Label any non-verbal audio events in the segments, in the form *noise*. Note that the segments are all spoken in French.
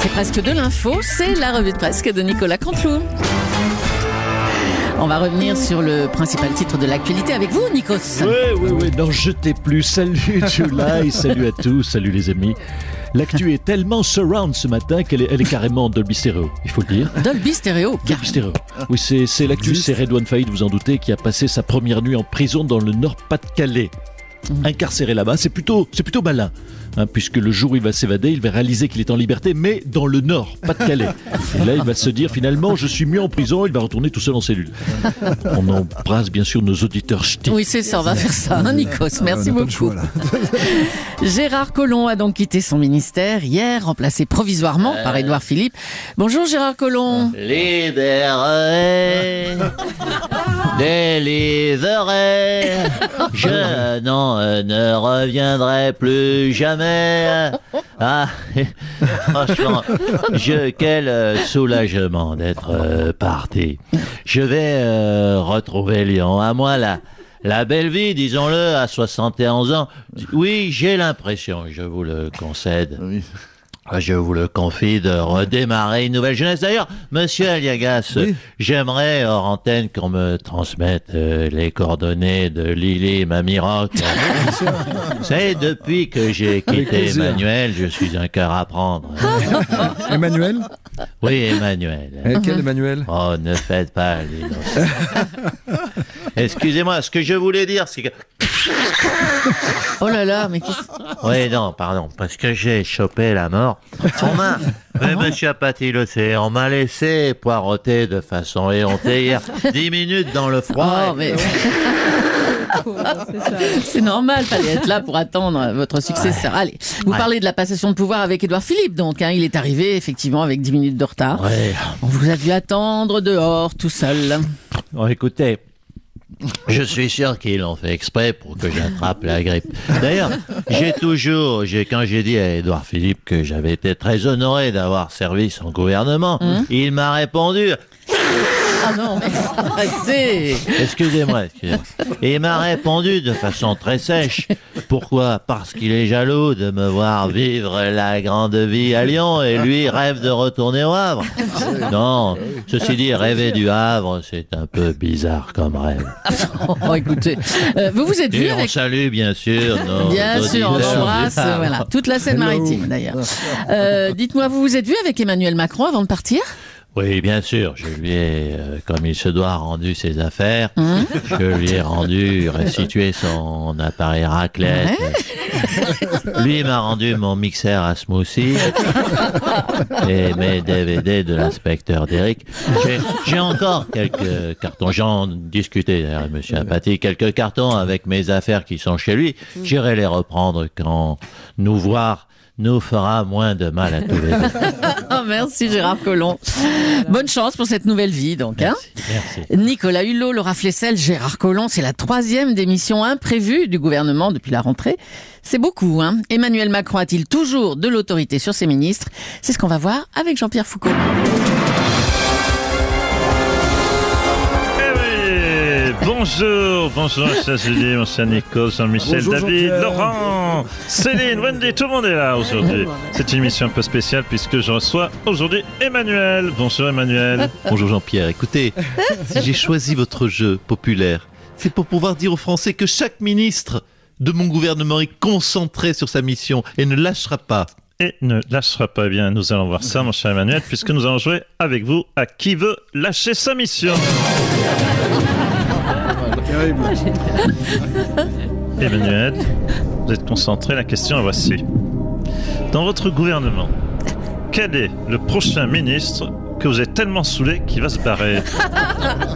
C'est presque de l'info, c'est la revue de presse de Nicolas Cantelou. On va revenir sur le principal titre de l'actualité avec vous, Nikos. Oui, oui, oui, n'en jetez plus. Salut July, *laughs* salut à tous, salut les amis. L'actu est tellement surround ce matin qu'elle est, elle est carrément Dolby Stereo, il faut le dire. Dolby Stereo. Dolby Stereo. Oui, c'est, c'est l'actu, c'est Redouane Faïd, vous en doutez, qui a passé sa première nuit en prison dans le Nord-Pas-de-Calais. Incarcéré là-bas, c'est plutôt, c'est plutôt malin. hein, puisque le jour où il va s'évader, il va réaliser qu'il est en liberté, mais dans le Nord, pas de Calais. Et là, il va se dire finalement, je suis mieux en prison, il va retourner tout seul en cellule. On embrasse bien sûr nos auditeurs ch'tis. Oui, c'est ça, on va faire ça, hein, Nikos. Merci beaucoup. *laughs* *laughs* Gérard Collomb a donc quitté son ministère hier, remplacé provisoirement par Édouard Philippe. Bonjour Gérard Collomb. Libérerai, *laughs* délivrerai, je n'en ne reviendrai plus jamais. *laughs* Ah, *laughs* franchement, je, quel euh, soulagement d'être euh, parti. Je vais euh, retrouver Lyon. À moi, la, la belle vie, disons-le, à 71 ans. Oui, j'ai l'impression, je vous le concède. Ah, Je vous le confie de redémarrer une nouvelle jeunesse. D'ailleurs, monsieur Aliagas, j'aimerais hors antenne qu'on me transmette euh, les coordonnées de Lily. *laughs* Vous savez, depuis que j'ai quitté. Emmanuel, je suis un cœur à prendre. *laughs* Emmanuel Oui, Emmanuel. Quel Emmanuel Oh, ne faites pas l'innocent. *laughs* Excusez-moi, ce que je voulais dire, c'est que... *laughs* Oh là là, mais qu'est-ce- Oui, non, pardon, parce que j'ai chopé la mort. On m'a, oui, monsieur Apathy le sait, on m'a laissé poireauter de façon éhontée hier, dix minutes dans le froid. Oh, mais... *laughs* C'est normal, fallait être là pour attendre votre successeur. Allez, vous Ouais. parlez de la passation de pouvoir avec Édouard Philippe, donc. hein, il est arrivé effectivement avec 10 minutes de retard. Ouais. On vous a dû attendre dehors, tout seul. Bon, écoutez, *laughs* je suis sûr qu'ils l'ont fait exprès pour que j'attrape la grippe. D'ailleurs, j'ai toujours, j'ai, quand j'ai dit à Édouard Philippe que j'avais été très honoré d'avoir servi son gouvernement, il m'a répondu Ah non, mais *laughs* arrêtez Excusez-moi, excusez-moi. Et il m'a répondu de façon très sèche. Pourquoi Parce qu'il est jaloux de me voir vivre la grande vie à Lyon et lui rêve de retourner au Havre. Non, ceci dit, rêver du Havre, c'est un peu bizarre comme rêve. *laughs* Oh, écoutez, euh, vous vous êtes vu Et on avec... salue bien sûr *laughs* nos Bien sûr, on embrasse, voilà, toute la Seine-Maritime d'ailleurs. Euh, Dites-moi, vous vous êtes vu avec Emmanuel Macron avant de partir? Oui, bien sûr, je lui ai, euh, comme il se doit, rendu ses affaires. Hum. Je lui ai rendu, restitué son appareil raclette. Lui m'a rendu mon mixeur à smoothie et mes DVD de l'inspecteur Derrick. J'ai- encore quelques cartons. J'en discutais d'ailleurs, avec monsieur Apathy, quelques cartons avec mes affaires qui sont chez lui. J'irai les reprendre quand nous voir nous fera moins de mal à tous les deux. *laughs* Oh, Merci Gérard Collomb. Bonne chance pour cette nouvelle vie donc. Hein Merci. Nicolas Hulot, Laura Flessel, Gérard Collomb, c'est la troisième démission imprévue du gouvernement depuis la rentrée. C'est beaucoup, hein Emmanuel Macron a-t-il toujours de l'autorité sur ses ministres? C'est ce qu'on va voir avec Jean-Pierre Foucault. Bonjour, bonjour, cher Julie, mon cher Nico, Jean-Michel, Bonjour, David. Laurent, Céline, Wendy, tout le monde est là aujourd'hui. C'est une émission un peu spéciale puisque je reçois aujourd'hui Emmanuel. Bonjour Emmanuel. *laughs* Bonjour Jean-Pierre, écoutez, si j'ai choisi votre jeu populaire, c'est pour pouvoir dire aux Français que chaque ministre de mon gouvernement est concentré sur sa mission et ne lâchera pas. Et ne lâchera pas Eh bien, nous allons voir ça, mon cher Emmanuel, puisque nous allons jouer avec vous à qui veut lâcher sa mission. Terrible. Emmanuel, vous êtes concentré, la question est voici. Dans votre gouvernement, quel est le prochain ministre que vous êtes tellement saoulé qu'il va se barrer?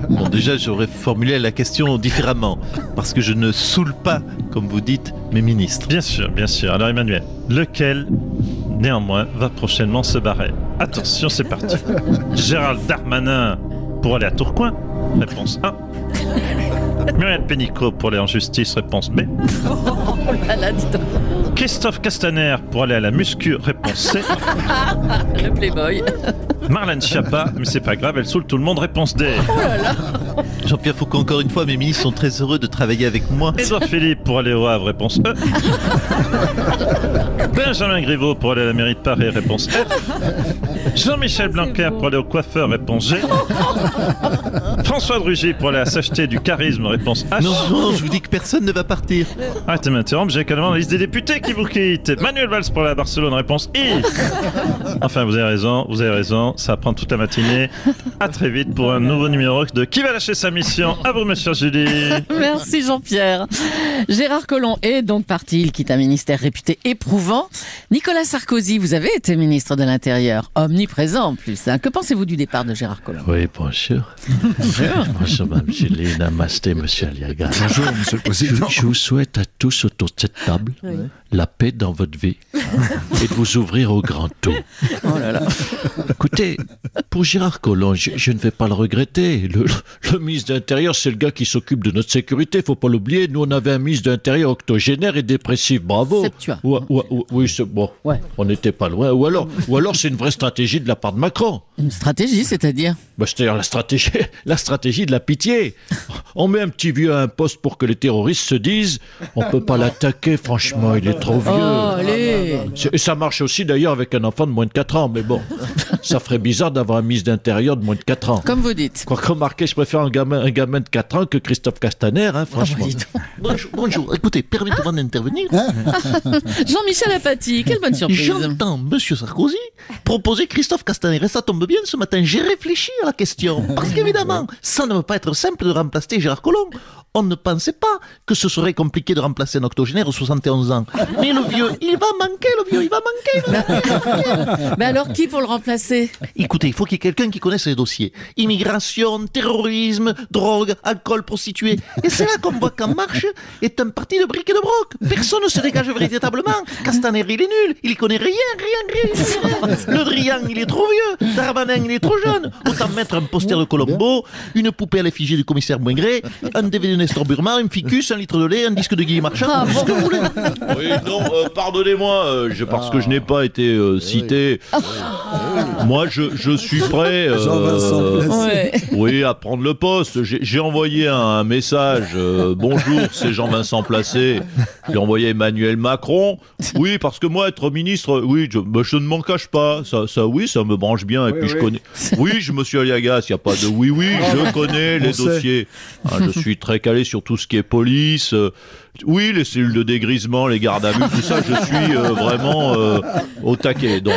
Bon, déjà, j'aurais formulé la question différemment. Parce que je ne saoule pas, comme vous dites, mes ministres. Bien sûr, bien sûr. Alors Emmanuel, lequel, néanmoins, va prochainement se barrer? Attention, c'est parti. Gérald Darmanin pour aller à Tourcoing Réponse 1. Muriel Pénicaud pour aller en justice, réponse B. Oh là là, dis donc. Christophe Castaner pour aller à la muscu, réponse C. *laughs* Le Playboy. Marlène Schiappa, mais c'est pas grave, elle saoule tout le monde, réponse D. Jean-Pierre Foucault, encore une fois, mes ministres sont très heureux de travailler avec moi. Édouard Philippe pour aller au Havre, réponse E. *laughs* Benjamin Griveaux pour aller à la mairie de Paris, réponse F. Jean-Michel Blanquer pour aller au coiffeur, réponse G. François Drugy pour aller à s'acheter du charisme, réponse H. Non, non, je vous dis que personne ne va partir. Arrêtez de m'interrompre, j'ai également la liste des députés qui vous quittent. Manuel Valls pour aller à Barcelone, réponse I. *laughs* Enfin, vous avez raison, vous avez raison, ça va prendre toute la matinée. À très vite pour un nouveau numéro de Qui va lâcher sa mission À vous, monsieur Julie. *laughs* Merci Jean-Pierre. Gérard Collomb est donc parti. Il quitte un ministère réputé éprouvant. Nicolas Sarkozy, vous avez été ministre de l'Intérieur, omniprésent en plus. hein. Que pensez-vous du départ de Gérard Collomb? Oui, bonjour. Bonjour, *laughs* Mme Julie. Namasté, Monsieur Aliaga. Bonjour, Monsieur le Président. Je vous souhaite à tous autour de cette table la paix dans votre vie *laughs* et de vous ouvrir au grand tout. Oh là là. Écoutez, pour Gérard Collomb, je, je ne vais pas le regretter. Le, le ministre de l'Intérieur, c'est le gars qui s'occupe de notre sécurité, faut pas l'oublier. Nous, on avait un ministre de l'Intérieur octogénaire et dépressif, bravo. Oui, c'est bon. Ouais. On n'était pas loin. Ou alors, ou alors c'est une vraie stratégie de la part de Macron. Une stratégie, c'est-à-dire Bah, C'est-à-dire la stratégie, la stratégie de la pitié. On met un petit vieux à un poste pour que les terroristes se disent on peut pas l'attaquer, franchement, il est trop vieux. Oh, allez C'est- Et ça marche aussi d'ailleurs avec un enfant de moins de 4 ans, mais bon, ça ferait bizarre d'avoir un ministre d'Intérieur de moins de 4 ans. Comme vous dites. Quoi remarquez, je préfère un gamin, un gamin de 4 ans que Christophe Castaner, hein, franchement. Dis donc. *laughs* Bonjour, bonjour. écoutez, permettez-moi d'intervenir. *laughs* Jean-Michel Apathy, quelle bonne surprise. J'entends Monsieur Sarkozy proposer Christophe Castaner. Et ça tombe bien, ce matin, j'ai réfléchi à la question. Parce qu'évidemment, ça ne va pas être simple de remplacer Gérard Collomb. On ne pensait pas que ce serait compliqué de remplacer un octogénaire de 71 ans. Mais le vieux, il va manquer, le vieux, il va manquer. il va manquer. *laughs* Mais alors, qui pour le remplacer? Écoutez, il faut qu'il y ait quelqu'un qui connaisse les dossiers. Immigration, terrorisme, drogue, alcool, prostituée. Et c'est là qu'on voit qu'En Marche est un parti de briques et de broc. Personne ne se dégage véritablement. Castaner, il est nul. Il y connaît rien, rien, rien, rien. Le Drian, il est trop vieux. Darmanin, il est trop jeune. Autant mettre un poster de Colombo, une poupée à l'effigie du commissaire Moingré, un DVD de Nestor Burma, un ficus, un litre de lait, un disque de Guy Marchand. Ah, ce que vous voulez. Oui, non, euh, pardonnez-moi, euh, je- parce que je n'ai pas été euh, cité. Moi, je, je suis prêt. euh, Jean-Vincent Placé. Ouais. Oui, à prendre le poste. J'ai j'ai envoyé un, un message. euh, bonjour, c'est Jean-Vincent Placé. Je l'ai envoyé Emmanuel Macron. Oui, parce que moi, être ministre, oui, je, bah, je ne m'en cache pas. Ça, ça, oui, ça me branche bien. Et Oui, puis, je connais. Oui, je me suis Aliagas. Il n'y a pas de oui, oui. Je connais les sait. dossiers. Hein, je suis très calé sur tout ce qui est police. euh, oui, les cellules de dégrisement, les gardes à vue, tout ça, je suis euh, vraiment euh, au taquet. Donc,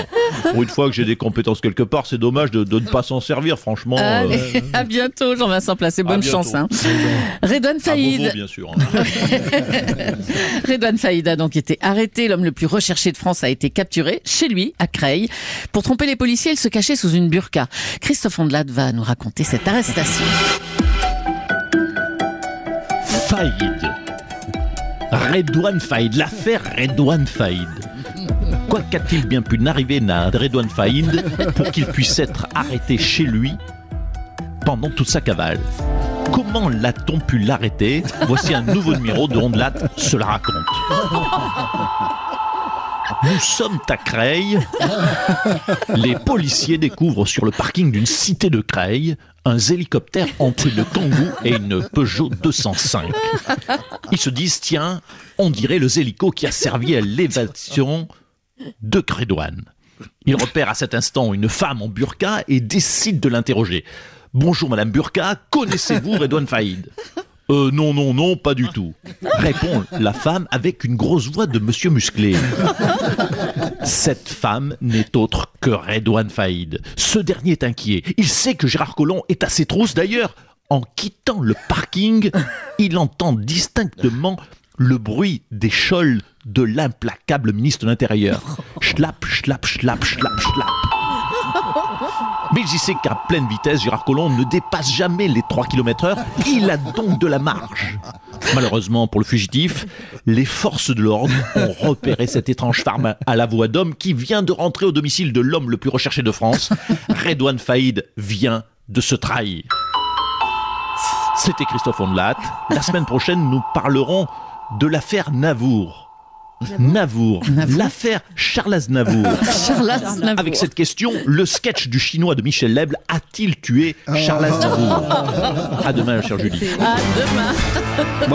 pour une fois que j'ai des compétences quelque part, c'est dommage de, de ne pas s'en servir, franchement. euh, Allez, *laughs* à bientôt, Jean-Vincent Placé. Bonne chance. Hein. Redouane Beauvau, bien sûr. hein. *laughs* Redouane Saïd a donc été arrêté. L'homme le plus recherché de France a été capturé chez lui, à Creil. Pour tromper les policiers, il se cachait sous une burqa. Christophe Ondelat va nous raconter cette arrestation. Faïd. Redouane Faïd, l'affaire Redouane Faïd. Quoi qu'a-t-il bien pu n'arriver à Redouane Faïd pour qu'il puisse être arrêté chez lui pendant toute sa cavale? Comment l'a-t-on pu l'arrêter? Voici un nouveau numéro de se la raconte. Nous sommes à Creil. Les policiers découvrent sur le parking d'une cité de Creil un hélicoptère entre une Kangoo et une Peugeot 205. Ils se disent, tiens, on dirait le hélico qui a servi à l'évasion de Crédouane. Ils repèrent à cet instant une femme en burqa et décident de l'interroger. Bonjour Madame Burqa, connaissez-vous Redouane Faïd? Euh, non, non, non, pas du tout. Répond la femme avec une grosse voix de monsieur musclé. Cette femme n'est autre que Redouane Faïd. Ce dernier est inquiet. Il sait que Gérard Collomb est à ses trousses. D'ailleurs, en quittant le parking, il entend distinctement le bruit des choles de l'implacable ministre de l'Intérieur. Schlap, schlap, schlap, schlap, schlap. *laughs* Mais il sait qu'à pleine vitesse, Gérard Collomb ne dépasse jamais les 3 km heure. Il a donc de la marge. Malheureusement pour le fugitif, les forces de l'ordre ont repéré cette étrange femme à la voix d'homme qui vient de rentrer au domicile de l'homme le plus recherché de France. Redouane Faïd vient de se trahir. C'était Christophe Ondelat. La semaine prochaine, nous parlerons de l'affaire Navour. Navour, Navour l'affaire Charles Aznavour. *laughs* Charles Aznavour. Avec cette question, le sketch du chinois de Michel Leble a-t-il tué Charles Aznavour? À demain, chère Julie. À demain.